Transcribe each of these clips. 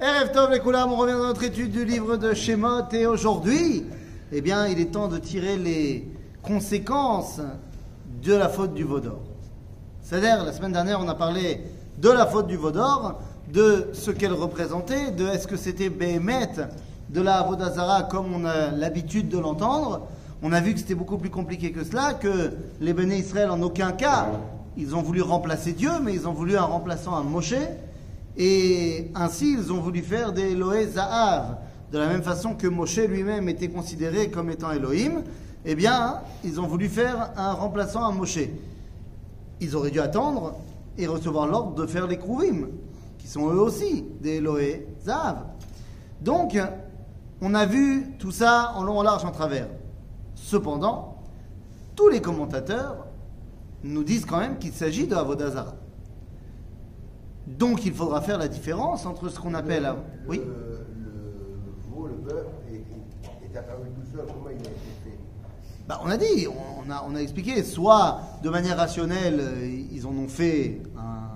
Erev Tov les on revient dans notre étude du livre de Shemot et aujourd'hui, eh bien, il est temps de tirer les conséquences de la faute du Vaudor. C'est-à-dire, la semaine dernière, on a parlé de la faute du Vaudor, de ce qu'elle représentait, de est-ce que c'était Behemet, de la Avodazara comme on a l'habitude de l'entendre. On a vu que c'était beaucoup plus compliqué que cela, que les Béné Israël en aucun cas, ils ont voulu remplacer Dieu, mais ils ont voulu un remplaçant à Moshe. Et ainsi, ils ont voulu faire des Elohé Zahav. De la même façon que Moshe lui-même était considéré comme étant Elohim, eh bien, ils ont voulu faire un remplaçant à Moshe. Ils auraient dû attendre et recevoir l'ordre de faire les Krouvim, qui sont eux aussi des Elohé Zahav. Donc, on a vu tout ça en long, en large, en travers. Cependant, tous les commentateurs nous disent quand même qu'il s'agit de Avodazara. Donc il faudra faire la différence entre ce qu'on appelle. Le, oui le, veau, le bœuf, est, apparu tout seul. Comment il a été fait? Bah, On a dit, on, on, a, on a expliqué, soit de manière rationnelle, euh, ils en ont fait un.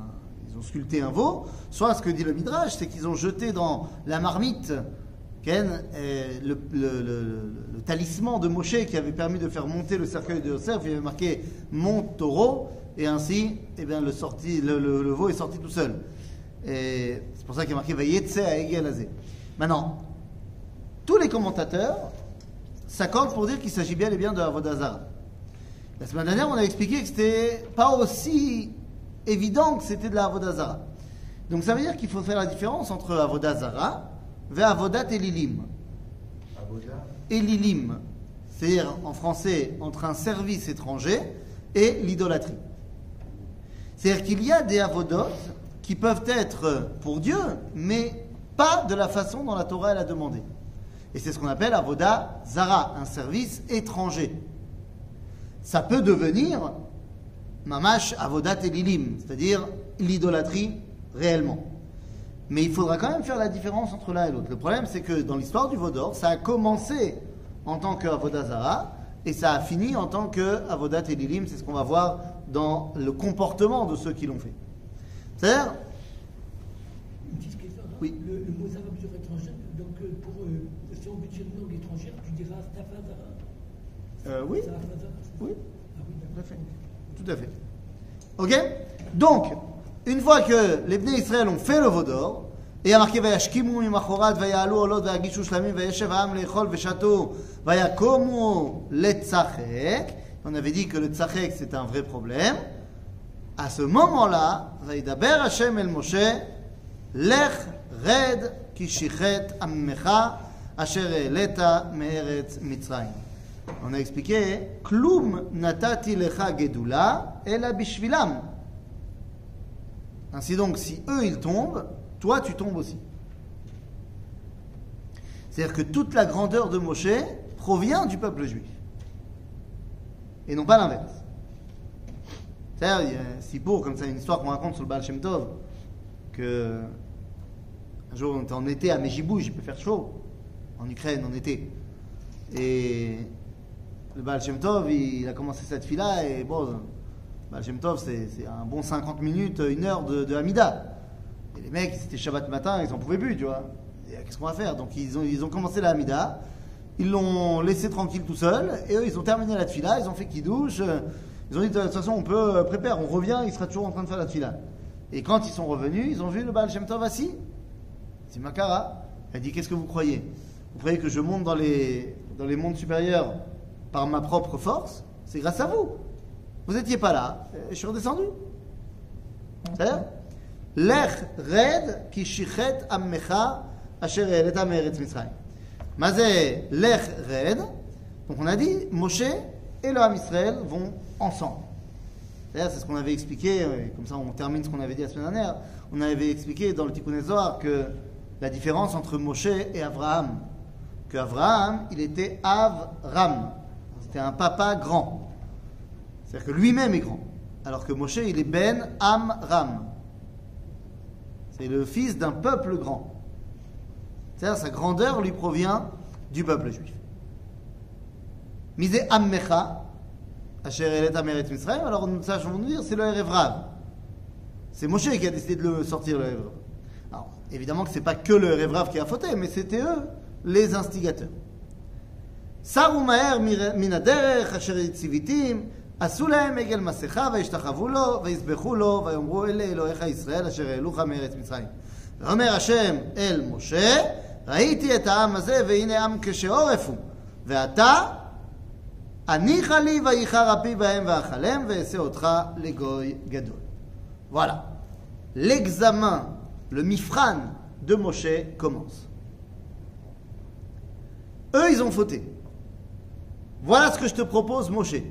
Ils ont sculpté un veau, soit ce que dit le Midrash, c'est qu'ils ont jeté dans la marmite Ken, euh, le, le, le, le, talisman de Moshe qui avait permis de faire monter le cercueil de Yosef, il avait marqué Mon taureau, et ainsi, eh bien, le, sorti, le, veau est sorti tout seul. Et c'est pour ça qu'il est marqué Vayetse à Egelazé. Maintenant, tous les commentateurs s'accordent pour dire qu'il s'agit bien et bien de Avodazara. La semaine dernière, on a expliqué que c'était pas aussi évident que c'était de la Avodazara. Donc ça veut dire qu'il faut faire la différence entre Avodazara Ve'avodat Elilim. Elilim, c'est-à-dire en français entre un service étranger et l'idolâtrie. C'est-à-dire qu'il y a des avodot qui peuvent être pour Dieu, mais pas de la façon dont la Torah elle a demandé. Et c'est ce qu'on appelle avoda zara, un service étranger. Ça peut devenir mamash avodat elilim, c'est-à-dire l'idolâtrie réellement. Mais il faudra quand même faire la différence entre l'un et l'autre. Le problème, c'est que dans l'histoire du Vaudor, ça a commencé en tant que Avodazara et ça a fini en tant que Avodat Elilim. C'est ce qu'on va voir dans le comportement de ceux qui l'ont fait. C'est-à-dire. Hein. Oui. Le, mot arabe sur étrangère, donc euh, pour euh, si on veut dire une langue étrangère, tu diras euh, oui. Oui. Ah Tout à fait. Ok Donc, une fois que les Bnei Israël ont fait le vaudor, et il y a marqué Vayashkimu mimachorat, vayalu olot, vayagishu shlamim, vayeshev ha'am lechol, veshatu, vayakomu letzachek. On avait dit que le tzachek, c'est un vrai problème. À ce moment-là, Vaidaber Hashem el Moshe, Lech red kishichet ammecha asher eleta me'eretz mitzrayim. On a expliqué Klum natati lecha gedula ela bishvilam. Ainsi donc, si eux ils tombent, toi tu tombes aussi. C'est-à-dire que toute la grandeur de Moshe provient du peuple juif. Et non pas l'inverse. C'est-à-dire, si pour, comme ça, une histoire qu'on raconte sur le Baal Shem Tov, que un jour on était en été à Mejibouj, il peut faire chaud, en Ukraine en été. Et le Baal Shem Tov, il, a commencé cette fila et bon, le Baal Shem Tov, c'est un bon 50 minutes, une heure de, de Hamida. Et les mecs, c'était Shabbat matin, ils en pouvaient plus, tu vois. Euh, Qu'est-ce qu'on va faire? Donc ils ont, ils ont commencé la Hamida, ils l'ont laissé tranquille tout seul, et eux, ils ont terminé la tfila, ils ont fait kidouche, euh, ils ont dit de toute façon, on peut euh, préparer, on revient, il sera toujours en train de faire la tfila. Et quand ils sont revenus, ils ont vu le Baal Shem Tov assis. C'est Makara. Elle dit Qu'est-ce que vous croyez? Vous croyez que je monte dans les, dans les mondes supérieurs par ma propre force? C'est grâce à vous. Vous n'étiez pas là, euh, je suis redescendu. C'est-à-dire Lech red ki shichet ammecha asher eleta me'eretz Mitzrayim. Mazé lech red. Donc on a dit Moshe et le Ham Israël vont ensemble. D'ailleurs, c'est ce qu'on avait expliqué, euh, comme ça on termine ce qu'on avait dit la semaine dernière. On avait expliqué dans le Tikkun Zohar que la différence entre Moshe et Abraham, que Abraham, il était Avram. C'était un papa grand. C'est-à-dire que lui-même est grand. Alors que Moshe, il est Ben Amram. C'est le fils d'un peuple grand. C'est-à-dire sa grandeur lui provient du peuple juif. Misé Ammecha, Asher Elet Ameret Mitzrayim, alors nous sachons nous dire, c'est le Erev Rav. C'est Moshe qui a décidé de le sortir, le Erev Rav. Alors, évidemment que c'est pas que le Révrave qui a fauté, mais c'était eux les instigateurs. סרו מהר מר- מן הדרך אשר ציוויתים, עשו להם עגל מסכה וישתחוו לו ויזבחו לו ויאמרו אלה אלוהיך ישראל אשר העלוך מארץ מצרים. ואומר השם אל משה ראיתי את העם הזה והנה עם כשעורף הוא ועתה הניחה לי וייחר אפי בהם ואכלם ואעשה אותך לגוי גדול. Voilà. L'examen, le mifran de Moshe commence. Eux, ils ont fauté. Voilà ce que je te propose, Moshe.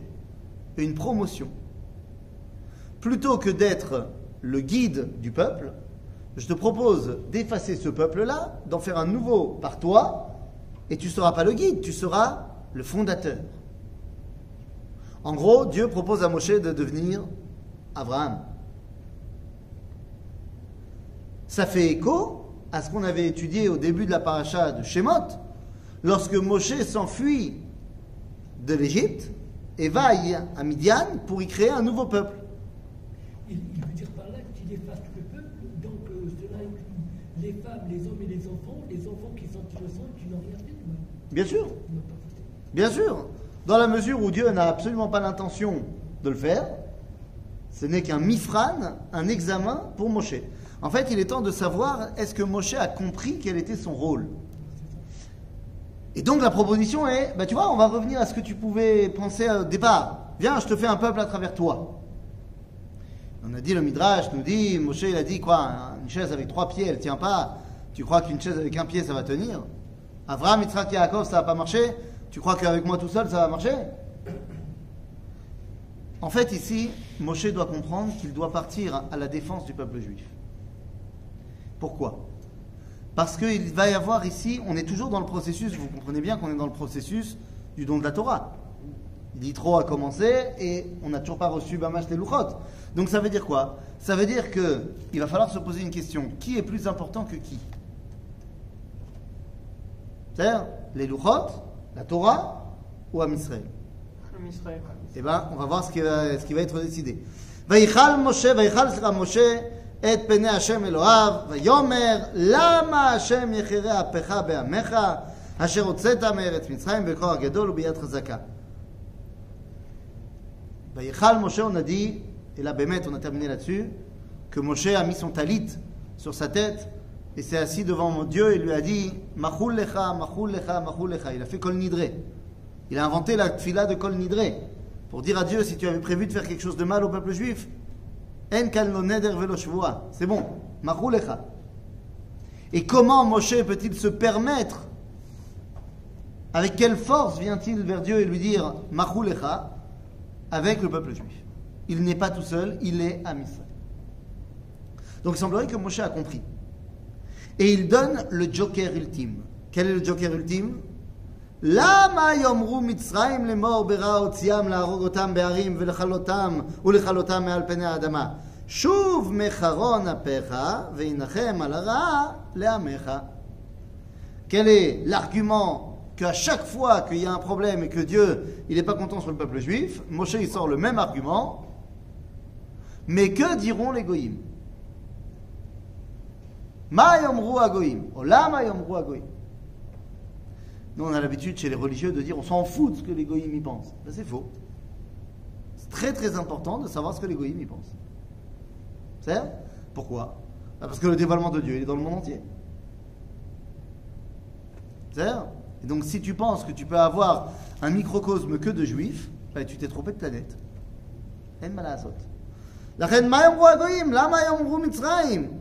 Une promotion. Plutôt que d'être le guide du peuple, je te propose d'effacer ce peuple-là, d'en faire un nouveau par toi, et tu ne seras pas le guide, tu seras le fondateur. En gros, Dieu propose à Moshe de devenir Abraham. Ça fait écho à ce qu'on avait étudié au début de la paracha de Shemot, lorsque Moshe s'enfuit de l'Égypte et va à Midian pour y créer un nouveau peuple. Il, il veut dire par là qu'il efface tout le peuple, donc euh, cela inclut les femmes, les hommes et les enfants, les enfants qui sont innocents et qui n'ont rien fait de mal. Bien sûr, bien sûr. Dans la mesure où Dieu n'a absolument pas l'intention de le faire, ce n'est qu'un mifran, un examen pour Moshe. En fait, il est temps de savoir est-ce que Moshe a compris quel était son rôle? Et donc la proposition est, bah tu vois, on va revenir à ce que tu pouvais penser au départ. Viens, je te fais un peuple à travers toi. On a dit, le Midrash nous dit, Moshe il a dit quoi? Une chaise avec trois pieds, elle tient pas. Tu crois qu'une chaise avec un pied, ça va tenir? Avraham, Yitzhak, Yaakov, ça va pas marcher Tu crois qu'avec moi tout seul, ça va marcher? En fait, ici, Moshe doit comprendre qu'il doit partir à la défense du peuple juif. Pourquoi? Parce qu'il va y avoir ici, on est toujours dans le processus, vous comprenez bien qu'on est dans le processus du don de la Torah. L'Itro a commencé et on n'a toujours pas reçu Bamash les Luchot. Donc ça veut dire quoi? Ça veut dire que il va falloir se poser une question. Qui est plus important que qui? C'est-à-dire les Luchot, la Torah ou Am Israël עם ישראל. eh bien, on va voir ce qui va, ce qui va être décidé. ויכל משה, ויכל סליחה משה את פני השם אלוהיו, ויאמר למה השם יחרה אפך בעמך, אשר הוצאת מארץ מצרים בכוח גדול וביד חזקה. ויכל משה, on a dit, et là, באמת, on a terminé là-dessus, que Moshe a mis son talit sur sa tête et s'est assis devant mon Dieu et lui a dit Machul lecha, machul lecha, lecha. Il a fait Kol Nidre. Il a inventé la tfila de Kol Nidre pour dire à Dieu si tu avais prévu de faire quelque chose de mal au peuple juif, En kal neder velo. C'est bon, machul lecha. Et comment Moshe peut-il se permettre avec quelle force vient-il vers Dieu et lui dire Machul lecha avec le peuple juif? Il n'est pas tout seul, il est à Israël. Donc il semblerait que Moshe a compris. Et il donne le joker ultime. Quel est le joker ultime למה יאמרו מצרים לאמור ברע הוציאם להרוג אותם בהרים ולכלותם ולכלותם מעל פני האדמה שוב מחרון אפיך וינחם על הרעה לעמך. Quel est l'argument qu'à chaque fois qu'il y a un problème et que Dieu il n'est pas content sur le peuple juif, Moshe il sort le même argument, mais que diront les goïms Ma yomru agoim. Oh, yomru agoim. Nous, on a l'habitude chez les religieux de dire on s'en fout de ce que les y pensent. Ben, c'est faux. C'est très très important de savoir ce que les y pensent. C'est Pourquoi? Ben, parce que le dévoilement de Dieu, il est dans le monde entier. C'est Et donc, si tu penses que tu peux avoir un microcosme que de juifs, ben, tu t'es trompé de planète. La reine Mayom Mitzrayim.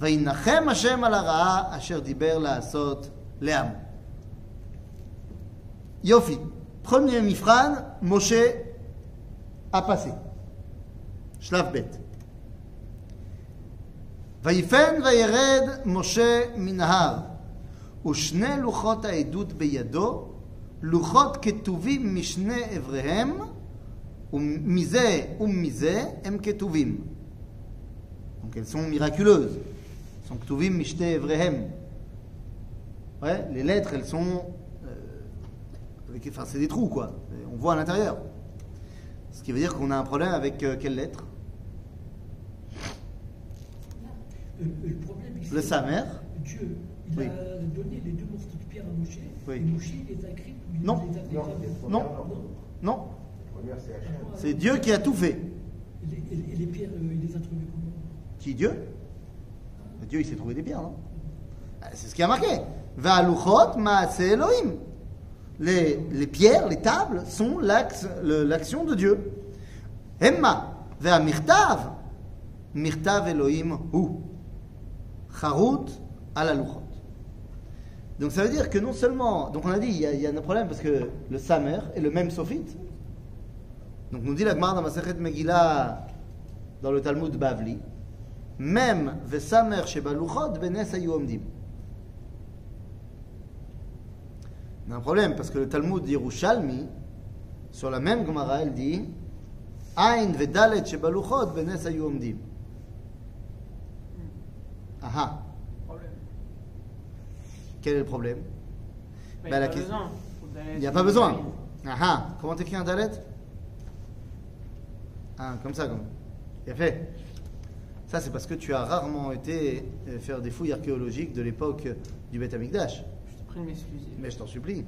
וינחם השם על הרעה אשר דיבר לעשות לעם. יופי. Premier mifran, Moshe a passé. שלב ב'. ויפן וירד משה מן ההר, ושני לוחות העדות בידו, לוחות כתובים משני אבריהם, ומזה ומזה הם כתובים. Donc elles sont miraculeuses. sont ktuvim mishte evrehem. Ouais, les lettres, elles sont. Euh, enfin, c'est des trous, quoi. On voit à l'intérieur. Ce qui veut dire qu'on a un problème avec euh, quelles lettres Le, le Samer. Dieu, il a donné les deux morceaux de pierre à Moshe. Oui. Et Moshe les a il non. les a non. Non. non. C'est Dieu qui a tout fait. Et les, et les pierres, euh, il les a trouvées comment? Qui Dieu? Dieu, il s'est trouvé des pierres, non? Ah, C'est ce qui a marqué. Va'aluchot ma'ase Elohim. Les, les pierres, les tables, sont l'action de Dieu. Emma. Ve'amirtav. Mirtav Elohim hu. Charut ala luchot. Donc ça veut dire que non seulement. Donc on a dit, il y a, un problème parce que le Samer est le même sophite. Donc nous dit la Gemara dans Masechet Megillah, dans le Talmud Bavli, même Vesamer Sheba Luchot Benes Omdim. On a un problème parce que le Talmud Yerushalmi, sur la même Gemara, elle dit Ain Vedalet Sheba Luchot Benes Omdim. Aha, Problème. quel est le problème? Bah, il n'y a pas besoin. Il a pas. Aha, comment t'écris un Dalet? Ah, comme ça, comme. Bien fait. Ça, c'est parce que tu as rarement été euh, faire des fouilles archéologiques de l'époque du Beth Amikdash. Je te prie de m'excuser. Mais je t'en supplie.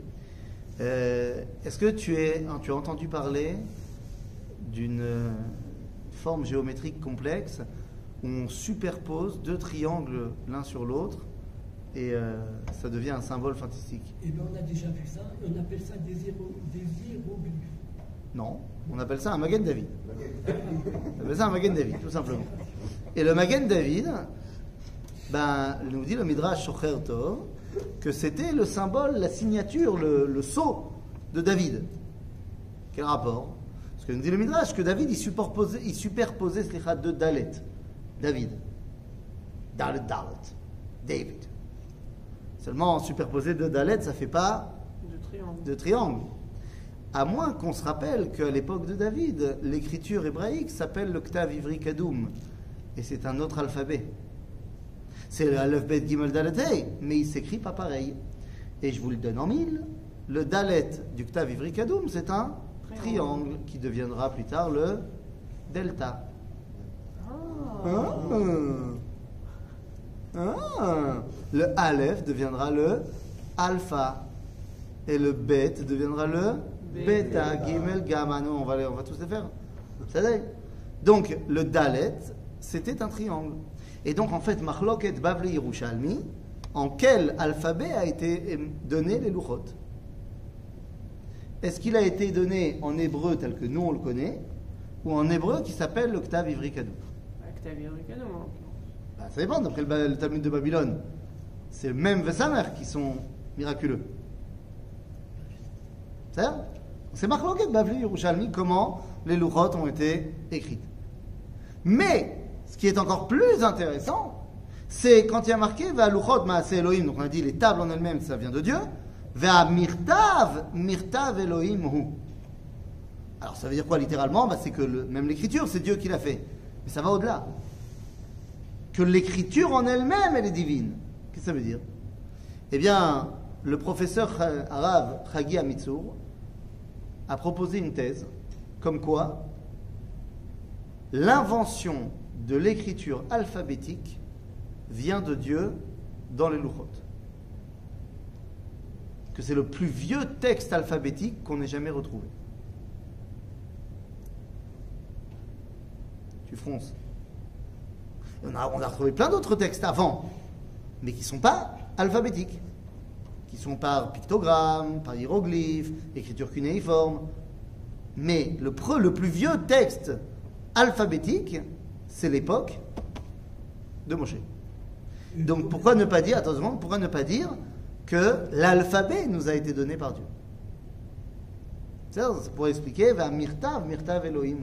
Euh, Est-ce que tu, es, hein, tu as entendu parler d'une euh, forme géométrique complexe où on superpose deux triangles l'un sur l'autre et euh, ça devient un symbole fantastique? Eh bien, on a déjà vu ça, et on appelle ça des, hiéro- des hiéroglyphes. Non, on appelle ça un Magen David. On appelle ça un Magen David, tout simplement. Et le Magen David, ben, nous dit le Midrash Shocher Tov, que c'était le symbole, la signature, le, le sceau de David. Quel rapport? Parce que nous dit le Midrash que David, il superposait, il superposait slicha, deux Dalet. David. Dalet, Dalet. David. Seulement, superposer deux Dalet, ça fait pas De triangle. de triangle. À moins qu'on se rappelle qu'à l'époque de David, l'écriture hébraïque s'appelle le Ktav Ivri Kadoum. Et c'est un autre alphabet. C'est le Aleph Bet Gimel Dalet mais il s'écrit pas pareil. Et je vous le donne en mille. Le Dalet du Ktav Ivri Kadoum, c'est un Triangle. qui deviendra plus tard le Delta. Ah. Ah. Ah. Le Aleph deviendra le Alpha. Et le Bet deviendra le Beta, Gimel, Gamma. Nous, on va, les- on va tous les faire. Ça. Donc, le Dalet, c'était un triangle. Et donc, en fait, Machloket Bavli Yerushalmi, en quel alphabet a été euh, donné les Luchot? Est-ce qu'il a été donné en hébreu tel que nous on le connaît, ou en hébreu qui s'appelle le Ktav Ivri Kadou Avec ta viricano, en l'occurrence. bah, ça dépend, d'après le, Talmud de Babylone. C'est même Vesamer qui sont miraculeux. C'est Marloket Bavli Yerushalmi, comment les Luchot ont été écrites. Mais, ce qui est encore plus intéressant, c'est quand il y a marqué Va Luchot Maase Elohim, donc on a dit les tables en elles-mêmes, ça vient de Dieu. Va Mirtav, Mirtav Elohim Hu. Alors ça veut dire quoi littéralement? Bah, C'est que même l'écriture, c'est Dieu qui l'a fait. Mais ça va au-delà que l'écriture en elle-même, elle est divine. Qu'est-ce que ça veut dire? Eh bien, le professeur arabe Chagi Amitsour a proposé une thèse comme quoi l'invention de l'écriture alphabétique vient de Dieu dans les Luchot. Que c'est le plus vieux texte alphabétique qu'on ait jamais retrouvé. Tu fronces. On a, retrouvé plein d'autres textes avant, mais qui ne sont pas alphabétiques, qui sont par pictogramme, par hiéroglyphe, écriture cunéiforme. Mais le plus vieux texte alphabétique, c'est l'époque de Moshe. Donc pourquoi ne pas dire, attention, pourquoi ne pas dire que l'alphabet nous a été donné par Dieu? C'est ça, c'est pour expliquer, va Mirtav, Mirtav Elohim.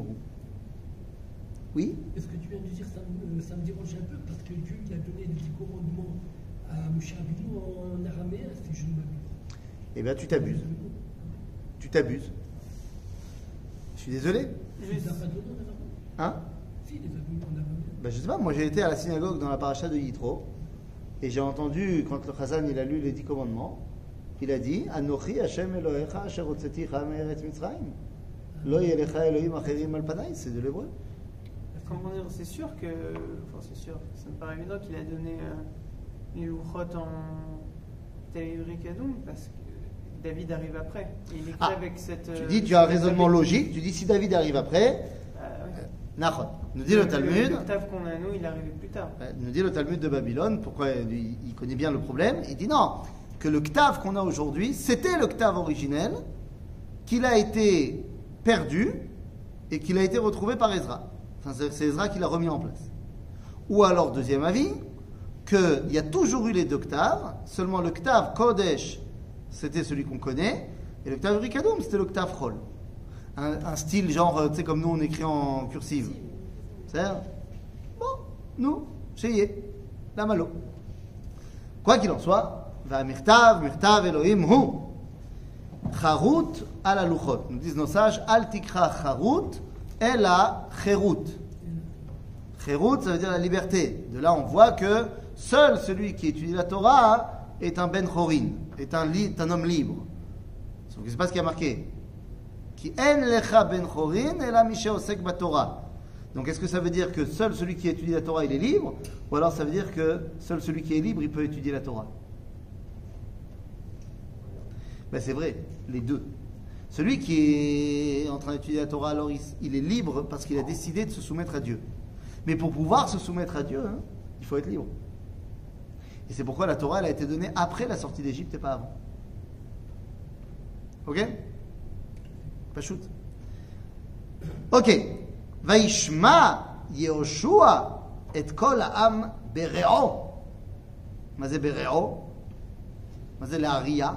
Oui? Et ce que tu viens de dire, ça me, ça me dérange un peu parce que Dieu il a donné dix commandements à Moshe Rabbeinu en araméen, si je ne m'abuse. Eh bien, tu t'abuses. Tu t'abuses. Je suis désolé. Les a pas donnés Hein? Si, les a donnés en araméen. Ben, Je sais pas, moi j'ai été à la synagogue dans la paracha de Yitro et j'ai entendu, quand le Chazan il a lu les dix commandements, il a dit Anochi Hashem Elohecha asher me'eretz Mitzrayim. Lo yelecha Elohim acherim al panai, c'est de l'hébreu. Comment dire, c'est sûr que. Enfin, c'est sûr, ça me paraît évident qu'il a donné euh, les louchotes en Télébricadoum parce que David arrive après. Et il écrit Ah, avec cette. Tu euh, dis, tu as un raisonnement logique, tu dis si David arrive après. Nous dit le Talmud, Le qu'on a nous, il est arrivé plus tard. euh, nous dit le Talmud de Babylone, pourquoi il connaît bien le problème, il dit non, que le Ktav qu'on a aujourd'hui, c'était le Ktav originel, qu'il a été perdu et qu'il a été retrouvé par Ezra. Enfin, c'est c'est Ezra qui l'a remis en place. Ou alors, deuxième avis, qu'il y a toujours eu les deux Ktav, seulement le Ktav Kodesh, c'était celui qu'on connaît, et le Ktav Rikadoum, c'était le Ktav Chol. Un, style genre, euh, tu sais, comme nous on écrit en cursive. C'est Bon, nous, chez la malo. Quoi qu'il en soit, va mirtav, mirtav Elohim hu. Charut à la luchot. Nous disent nos sages, al tikra charut, ela cherut. Cherut, ça veut dire la liberté. De là, on voit que seul celui qui étudie la Torah est un ben chorin, est un, un homme libre. Sauf que c'est pas ce qui a marqué. Qui en lecha ben chorin, ela mishe osek Torah. Donc est-ce que ça veut dire que seul celui qui étudie la Torah, il est libre Ou alors ça veut dire que seul celui qui est libre, il peut étudier la Torah? Ben, C'est vrai, les deux. Celui qui est en train d'étudier la Torah, alors il, il est libre parce qu'il a décidé de se soumettre à Dieu. Mais pour pouvoir se soumettre à Dieu, hein, il faut être libre. Et c'est pourquoi la Torah elle a été donnée après la sortie d'Égypte et pas avant. Ok? Pas shoot. Ok. וישמע יהושע את כל העם ברעו. מה זה ברעו? מה זה להריע?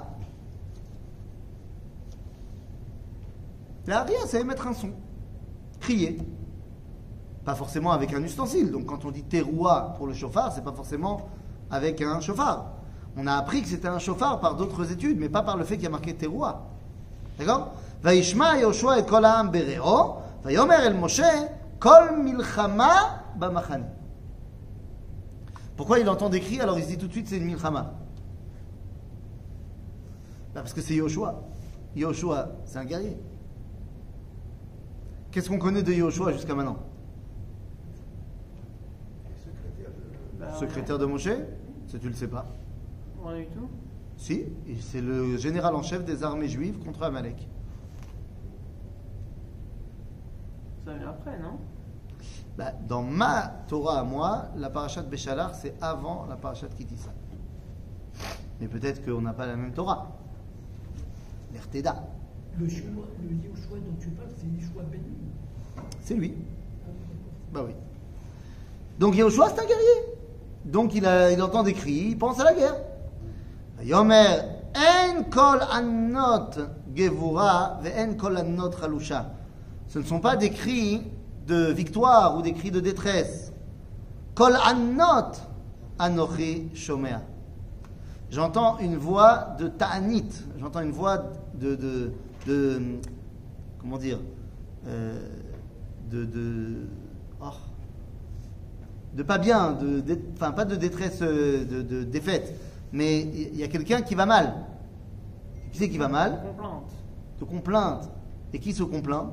להריע, c'est mettre un son. Crier. Pas forcément avec un ustensile. Donc quand on dit teroua pour le chauffard, c'est pas forcément avec un chauffard. On a appris que c'était un chauffard par d'autres études, mais pas par le fait qu'il y a marqué teroua. d'accord וישמע יהושע את כל העם ברעו, ויאמר אל משה כל מלחמה במחנה. Pourquoi il entend des cris alors il se dit tout de suite c'est une milchama Bah, Parce que c'est Yoshua. Yoshua, c'est un guerrier. Qu'est-ce qu'on connaît de Yoshua jusqu'à maintenant secrétaire de. Bah, Secrétaire de Moshe Ça tu le sais pas. Rien du tout. Si, et c'est le général en chef des armées juives contre Amalek. Ça après, non? Bah, dans ma Torah à moi, la parashat Béchalar, c'est avant la parashat Kitissa. Mais peut-être qu'on n'a pas la même Torah. L'Erteda, Le choix, le Yoshua dont tu parles, c'est Yoshua Ben Nun. c'est lui. Ah. Bah oui. Donc Yehoshua, c'est un guerrier. Donc il, a- il entend des cris, il pense à la guerre. Yomer, en kol annot gevura, ve en kol annot chalusha. Ce ne sont pas des cris de victoire ou des cris de détresse. Kol annot anochi shomea. J'entends une voix de ta'anit. J'entends une voix de, de, de- comment dire, euh, de, de, oh, de pas bien, de, enfin pas de détresse, euh, de, de défaite, mais il y a quelqu'un qui va mal. Qui c'est qui va mal? Complainte. De complainte. Et qui se complaint?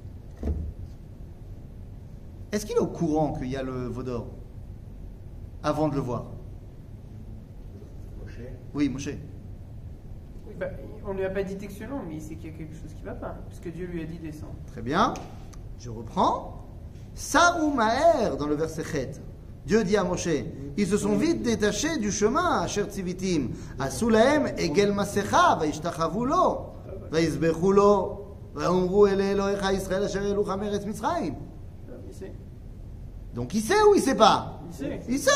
Est-ce qu'il est au courant qu'il y a le veau d'or avant de le voir? Moshe. Oui, Moshe. Oui, bah, on lui a pas dit textuellement, mais il sait qu'il y a quelque chose qui va pas, puisque Dieu lui a dit descends. Très bien. Je reprends. Sarou Maher, dans le verset Chet, Dieu dit à Moshe, ils se sont vite détachés du chemin, Asher Tzivitim, Asulaem, Egel Masecha, Vaishtachavu lo, Vaizbechu lo, Vaomru ele Elohecha Israël, Asher Elucha Meretz Mitzrayim. Donc il sait ou il sait pas Il sait. Il sait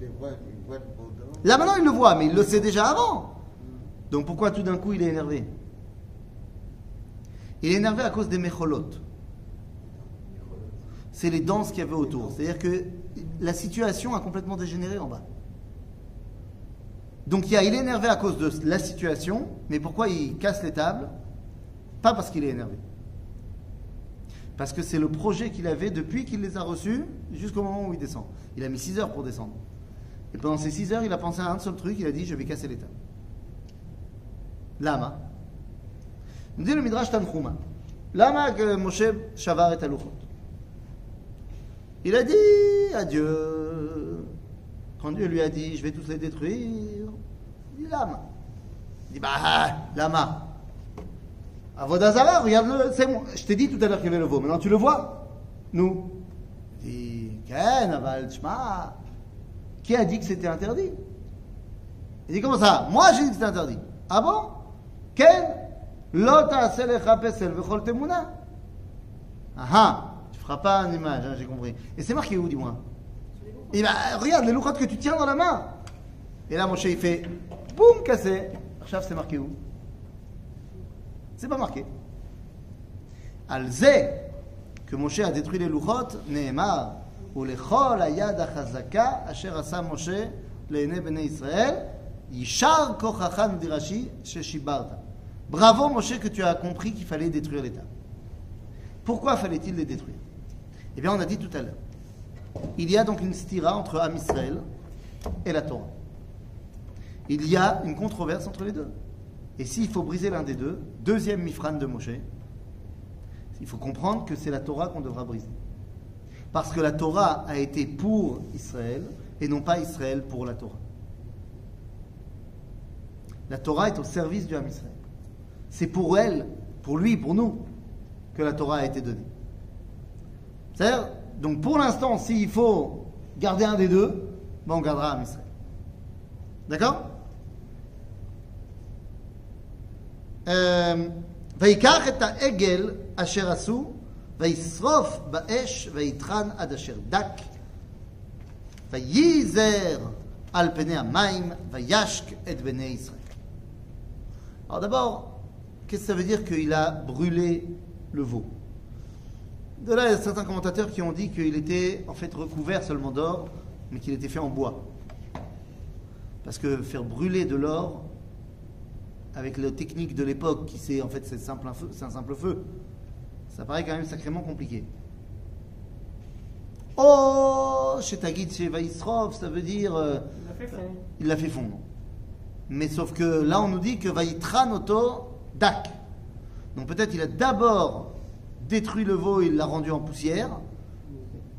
Il voit, il voit dedans. Là maintenant il le voit, mais il le sait déjà avant. Donc pourquoi tout d'un coup il est énervé? Il est énervé à cause des mécholot. C'est les danses qu'il y avait autour. C'est-à-dire que la situation a complètement dégénéré en bas. Donc il, y a- il est énervé à cause de la situation, mais pourquoi il casse les tables? Pas parce qu'il est énervé. Parce que c'est le projet qu'il avait depuis qu'il les a reçus jusqu'au moment où il descend. Il a mis 6 heures pour descendre. Et pendant ces 6 heures, il a pensé à un seul truc, il a dit je vais casser tables. Lama. Nous dit le Midrash Tanchuma. Lama que Moshe Shavar et Aluchot. Il a dit à Dieu, quand Dieu lui a dit je vais tous les détruire, il dit Lama. Il dit bah, Lama. Avodazara, regarde-le, c'est bon. Je t'ai dit tout à l'heure qu'il y avait le veau, maintenant tu le vois Nous. Il dit Ken, aval. Qui a dit que c'était interdit? Il dit comment ça? Moi j'ai dit que c'était interdit. Ah bon? Ken Lo ta'aseh lecha pesel vechol temuna. Ah ah Tu feras pas une image, hein, j'ai compris. Et c'est marqué où, dis-moi? Il va, regarde les louchotes que tu tiens dans la main. Et là, Moshe, il fait boum, cassé. Archav, c'est marqué où? C'est pas marqué. Al-Zeh, que Moshe a détruit les louchotes, Nehemar, ou les chol ayad achazaka, asher asa Moshe, le'ene bnei Israël, yishar kochacha, nous dit Rashi, sheshibarta. Bravo Moshe que tu as compris qu'il fallait détruire l'État. Pourquoi fallait-il les détruire? Eh bien, on a dit tout à l'heure. Il y a donc une stira entre Am Israël et la Torah. Il y a une controverse entre les deux. Et s'il faut briser l'un des deux, deuxième mifran de Moshe, il faut comprendre que c'est la Torah qu'on devra briser. Parce que la Torah a été pour Israël et non pas Israël pour la Torah. La Torah est au service du Ham Israël. C'est pour elle, pour lui, pour nous, que la Torah a été donnée. C'est-à-dire, donc pour l'instant, s'il faut garder un des deux, ben on gardera Ham Israël. D'accord Euh, ויקח את העגל אשר עשו, וישרוף באש, ויטחן עד אשר דק, וייזר על פני המים, וישק את בני ישראל. Alors d'abord, qu'est-ce que ça veut dire qu'il a brûlé le veau De là, il y a certains commentateurs qui ont dit qu'il était en fait recouvert seulement d'or, mais qu'il était fait en bois. Parce que faire brûler de l'or, avec la technique de l'époque, qui c'est en fait c'est simple un feu- c'est un simple feu, ça paraît quand même sacrément compliqué. Oh, chez Tagit, chez Vaïsrov, ça veut dire euh, Il l'a fait fondre. Mais sauf que là, on nous dit que Vaïtran Oto Dak. Donc peut-être il a d'abord détruit le veau, il l'a rendu en poussière,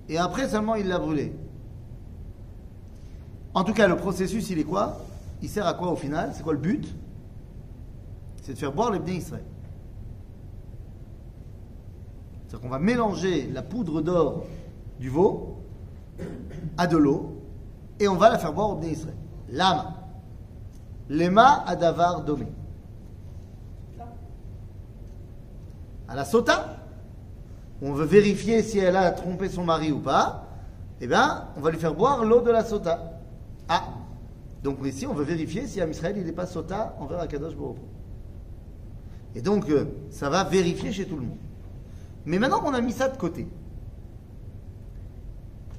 et après seulement il l'a brûlé. En tout cas, le processus, il est quoi? Il sert à quoi au final? C'est quoi le but? C'est de faire boire les Bnei Israël. C'est-à-dire qu'on va mélanger la poudre d'or du veau à de l'eau et on va la faire boire au Bnei Israël. Lama. Lema adavar domé. À la sota, on veut vérifier si elle a trompé son mari ou pas, eh bien, on va lui faire boire l'eau de la sota. Ah Donc ici, on veut vérifier si Am Israël, il n'est pas sota envers Akadosh Hu. Et donc, euh, ça va vérifier chez tout le monde. Mais maintenant qu'on a mis ça de côté,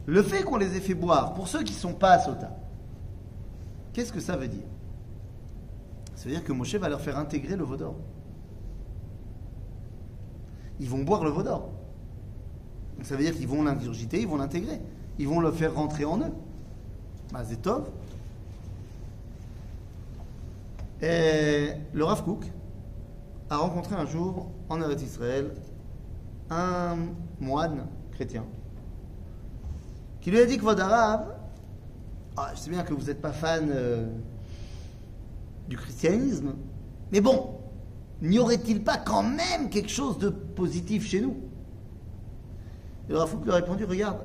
le fait qu'on les ait fait boire, pour ceux qui ne sont pas sota, qu'est-ce que ça veut dire? Ça veut dire que Moshe va leur faire intégrer le veau d'or. Ils vont boire le veau d'or. Donc ça veut dire qu'ils vont l'ingurgiter, ils vont l'intégrer. Ils vont le faire rentrer en eux. Mazetov. Et le Rav Kook a rencontré un jour en Eretz Israël un moine chrétien qui lui a dit que votre arabe, ah, je sais bien que vous n'êtes pas fan euh, du christianisme, mais bon, n'y aurait-il pas quand même quelque chose de positif chez nous? Et le Rafouk lui a répondu Regarde,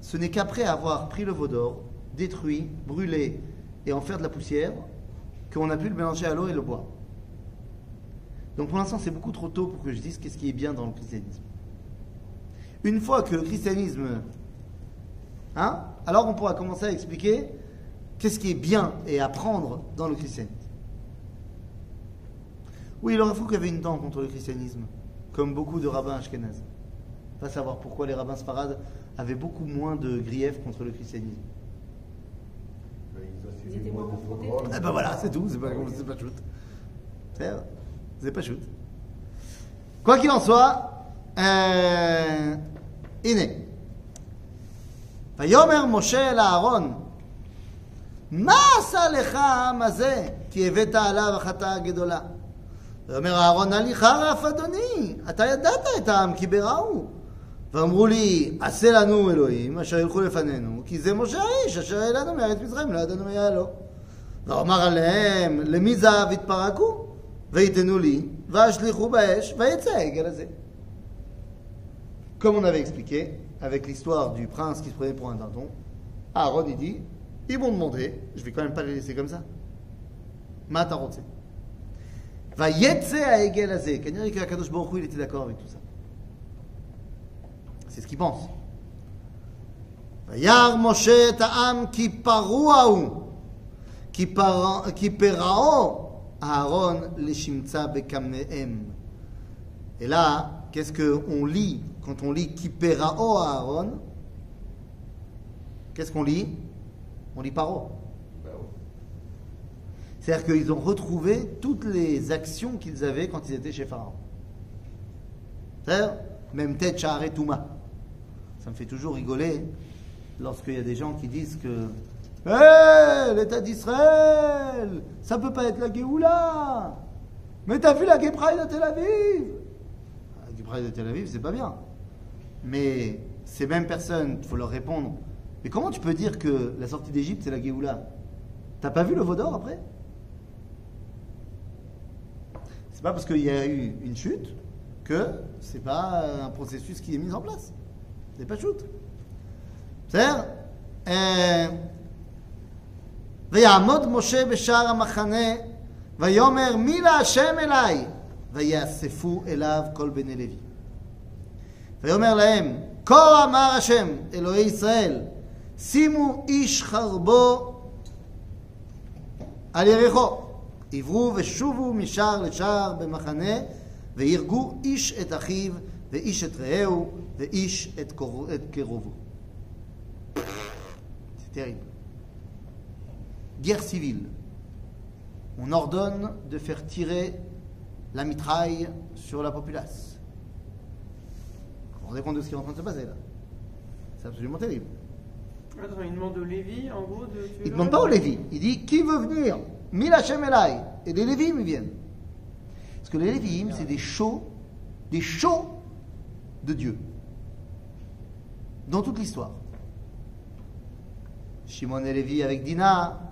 ce n'est qu'après avoir pris le veau d'or, détruit, brûlé et en faire de la poussière, qu'on a pu le mélanger à l'eau et le boire. Donc pour l'instant, c'est beaucoup trop tôt pour que je dise qu'est-ce qui est bien dans le christianisme. Une fois que le christianisme. Hein Alors on pourra commencer à expliquer qu'est-ce qui est bien et à prendre dans le christianisme. Oui, il aurait fallu qu'il y avait une dent contre le christianisme, comme beaucoup de rabbins ashkénazes. Pas savoir pourquoi les rabbins sparades avaient beaucoup moins de griefs contre le christianisme. Ben, Ils ont Ils suivi étaient moins confrontés. Eh ben voilà, c'est tout, c'est pas, c'est pas shoot C'est c'est pas shoot. Quoi qu'il en soit, euh, הנה. ויאמר משה אל אהרון, מה עשה לך העם הזה, כי הבאת עליו החטאה גדולה? ויאמר אהרון, נא לי חרף אדוני, אתה ידעת את העם כי בראו. ואמרו לי, עשה לנו אלוהים אשר ילכו לפנינו, כי זה משה האיש אשר העלנו מארץ מצרים, לא ידענו מי היה לו. ואמר עליהם, למי זהב יתפרקו? ויתנו לי, וישליכו באש, ויצא העגל הזה. Comme on avait expliqué, avec l'histoire du prince qui se prenait pour un dindon, Aaron il dit Ils m'ont demandé, je vais quand même pas les laisser comme ça. Matarotse. Va yetse a egel azé. Kanyari que Akadosh Baruch Hu, il était d'accord avec tout ça. C'est ce qu'il pense. וירא משה את העם כי פרוע הוא, כי Aaron Leshimtsa Bekamnehem. Et là, qu'est-ce qu'on lit quand on lit Kiperao Aaron? Qu'est-ce qu'on lit? On lit Paro. C'est-à-dire qu'ils ont retrouvé toutes les actions qu'ils avaient quand ils étaient chez Pharaon. C'est-à-dire, même tête Ça me fait toujours rigoler lorsqu'il y a des gens qui disent que Hé, l'État d'Israël, ça peut pas être la Géoula. Mais t'as vu la Pride de Tel Aviv? La Pride de Tel Aviv, c'est pas bien. Mais ces mêmes personnes, il faut leur répondre Mais comment tu peux dire que la sortie d'Égypte, c'est la Géoula? T'as pas vu le veau d'or après? C'est pas parce qu'il y a eu une chute que c'est pas un processus qui est mis en place. C'est pas chute. C'est-à-dire, euh, ויעמוד משה בשער המחנה ויאמר מי להשם אליי ויאספו אליו כל בני לוי. ויאמר להם כה אמר השם אלוהי ישראל שימו איש חרבו על יריחו עברו ושובו משער לשער במחנה ויהרגו איש את אחיו ואיש את רעהו ואיש את קור- את קרובו. C'est terrible. Guerre civile. On ordonne de faire tirer la mitraille sur la populace. Vous vous rendez compte de ce qui est en train de se passer là? C'est absolument terrible. Attends, il demande au Lévi, en gros, de tuer Il ne demande pas aux Lévis. Il dit qui veut venir? Mil Hashem Elai. Et les Lévim ils viennent. Parce que les Lévim, c'est des chauds, des chauds de Dieu. Dans toute l'histoire. Shimon et Lévi avec Dina,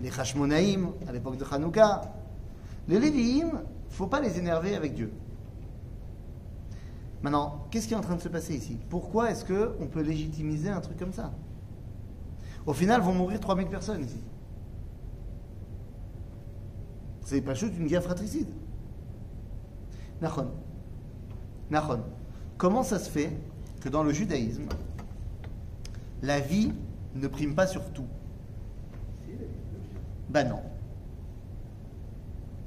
les Hashmonaïm à l'époque de Hanouka. Les ne faut pas les énerver avec Dieu. Maintenant, qu'est-ce qui est en train de se passer ici? Pourquoi est-ce qu'on peut légitimiser un truc comme ça? Au final, vont mourir 3000 personnes ici. C'est pas juste une guerre fratricide. Nachon. Nachon. Comment ça se fait que dans le judaïsme, la vie ne prime pas sur tout? Ben non.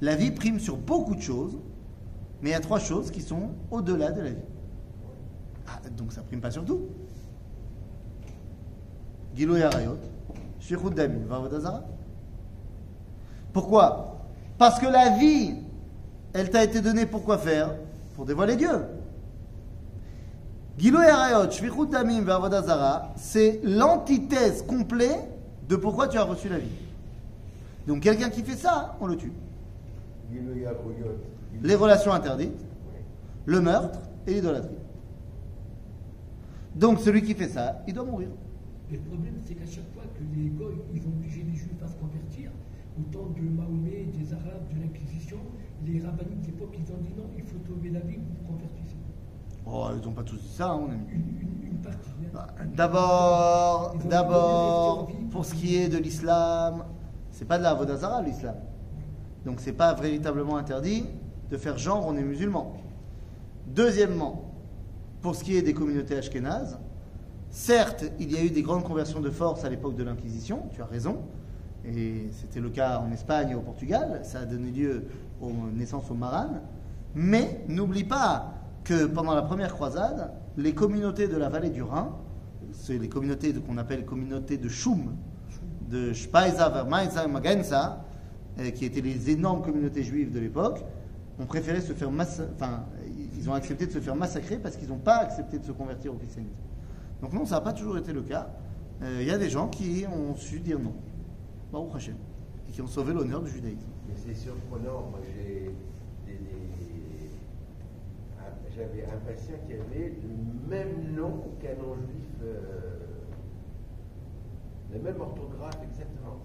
La vie prime sur beaucoup de choses, mais il y a trois choses qui sont au-delà de la vie. Ah, donc ça prime pas sur tout. Gilo Yarayot, Damin, Vavodazara. Pourquoi? Parce que la vie, elle t'a été donnée pour quoi faire? Pour dévoiler Dieu. Gilo Yarayot, Damim, Vavodazara, c'est l'antithèse complète de pourquoi tu as reçu la vie. Donc quelqu'un qui fait ça, on le tue. Les relations interdites, le meurtre et l'idolâtrie. Donc celui qui fait ça, il doit mourir. Et le problème, c'est qu'à chaque fois que les Goy, ils ont obligé les Juifs à se convertir, au temps de Mahomet, des Arabes, de l'Inquisition, les rabbiniques d'époque, ils ont dit non, il faut sauver la vie, vous convertissez. Oh, ils n'ont pas tous dit ça, hein, ami. Une, une- une partie. hein. Bah, D'abord, d'abord, pour ce qui est de l'islam, c'est pas de la Avodazara l'islam. Donc c'est pas véritablement interdit de faire genre on est musulman. Deuxièmement, pour ce qui est des communautés ashkénazes, certes, il y a eu des grandes conversions de force à l'époque de l'Inquisition, tu as raison, et c'était le cas en Espagne et au Portugal, ça a donné lieu aux naissances au Maran, mais n'oublie pas que pendant la première croisade, les communautés de la vallée du Rhin, c'est les communautés qu'on appelle communautés de Choum, de Speiser, Vermeiser, Magenza, euh, qui étaient les énormes communautés juives de l'époque, ont préféré se faire enfin, ils ont accepté de se faire massacrer parce qu'ils n'ont pas accepté de se convertir au christianisme. Donc non, ça n'a pas toujours été le cas. Euh, Il y a des gens qui ont su dire non, Baruch Hashem, et qui ont sauvé l'honneur du judaïsme. C'est surprenant, moi j'ai un- j'avais un patient qui avait le même nom qu'un nom juif, euh, la même orthographe exactement.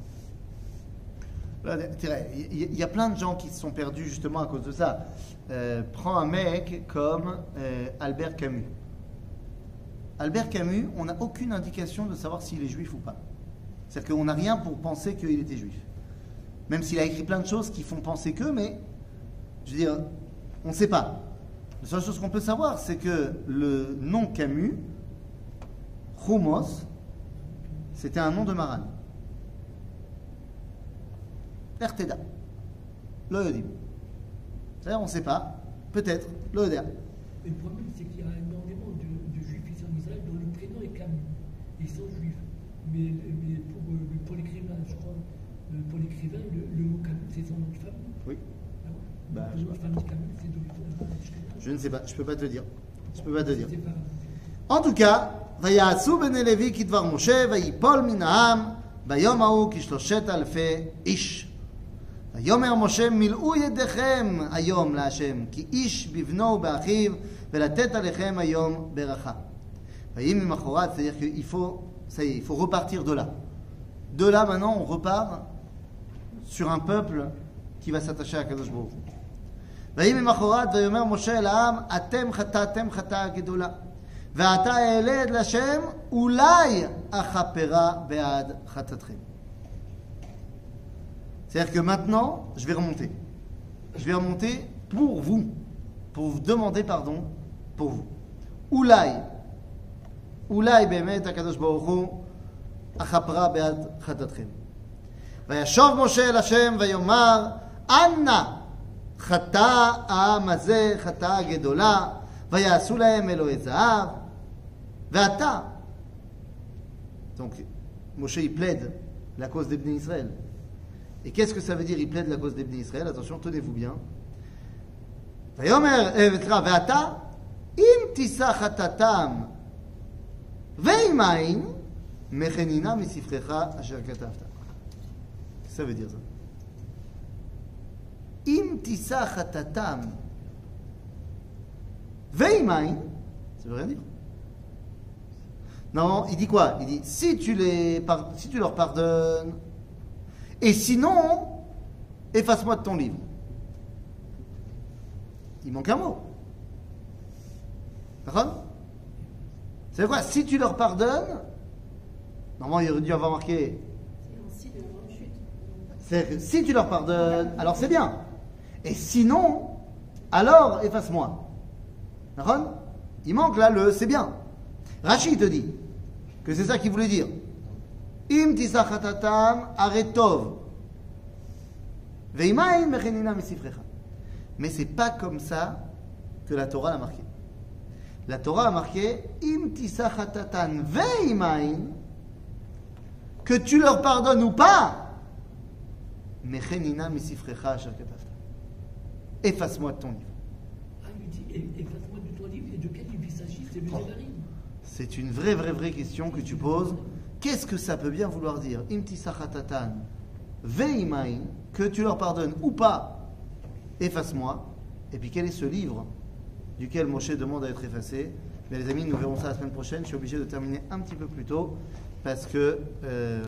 Il y, a plein de gens qui se sont perdus justement à cause de ça. Euh, prends un mec comme euh, Albert Camus. Albert Camus, on n'a aucune indication de savoir s'il est juif ou pas. C'est-à-dire qu'on n'a rien pour penser qu'il était juif. Même s'il a écrit plein de choses qui font penser que, mais je veux dire, on ne sait pas. La seule chose qu'on peut savoir, c'est que le nom Camus, Chumos, c'était un nom de Maran. Erteda. Lo yodim. C'est-à-dire, on ne sait pas. Peut-être. Lo yodim. Mais le problème, c'est qu'il y a énormément de, de juifs ici en Israël dont le prénom est Camus. Ils sont juifs. Mais, mais pour, euh, pour l'écrivain, je crois, pour l'écrivain, le, le mot Camus, c'est son nom de famille. Oui. Ah Bah, le je. Je ne sais pas. Je ne peux pas te dire. Je peux pas te dire. En tout cas, ויעשו בני לוי כדבר משה, ויפול מן העם ביום ההוא כשלושת אלפי איש. ויאמר משה מילאו ידיכם היום להשם, כי איש בבנו ובאחיו, ולתת עליכם היום ברכה. ויהי ממחרת, c'est-à-dire qu'il faut, ça y est, il faut repartir de là. De là maintenant, on repart sur un peuple qui va s'attacher à Kadosh Baruch Hu. ויהי ממחרת ויאמר משה אל העם אתם חטאתם חטאה גדולה ועתה אעלה את להשם אולי אכפרה בעד חטאתכם. C'est-à-dire que maintenant, je vais remonter. Je vais remonter pour vous, pour vous demander pardon pour vous. אולי, אולי באמת הקדוש ברוך הוא אכפרה בעד חטאתכם. וישוב משה אל השם ויאמר אנא חטא העם הזה חטאה גדולה ויעשו להם אלוהי זהב ואתה donc Moshe il plaide la cause des Bnei Israël et qu'est-ce que ça veut dire il plaide la cause des Bnei Israël attention tenez-vous bien ויאמר, אה, סליחה, ואתה אם תישא חטאתם ועם מים מחנינה מספרך אשר כתבת ça veut dire ça אם תישא חטאתם ועם מים, ça veut rien dire. Non, il dit quoi? Il dit si tu, les, si tu leur pardonnes, et sinon, efface-moi de ton livre. Il manque un mot. D'accord? C'est quoi? Si tu leur pardonnes, normalement il aurait dû avoir marqué C'est si tu leur pardonnes, alors c'est bien. Et sinon, alors efface-moi. D'accord? Il manque là le c'est bien. Rachid te dit que c'est ça qu'il voulait dire. Im tisachatatam aretov. Veimain mechenina misifrecha. Mais c'est pas comme ça que la Torah l'a marqué. La Torah a marqué Im tisachatatan veimain que tu leur pardonnes ou pas. Mechenina misifrecha asher. Efface-moi de ton livre. Ah, il dit, efface-moi de ton livre, et de quel livre il s'agit? C'est le. C'est une vraie, vraie, vraie question que tu poses. Qu'est-ce que ça peut bien vouloir dire Imtisachatatan, veimain, que tu leur pardonnes ou pas, efface-moi. Et puis quel est ce livre duquel Moshe demande à être effacé? Mais les amis, nous verrons ça la semaine prochaine. Je suis obligé de terminer un petit peu plus tôt parce que. euh,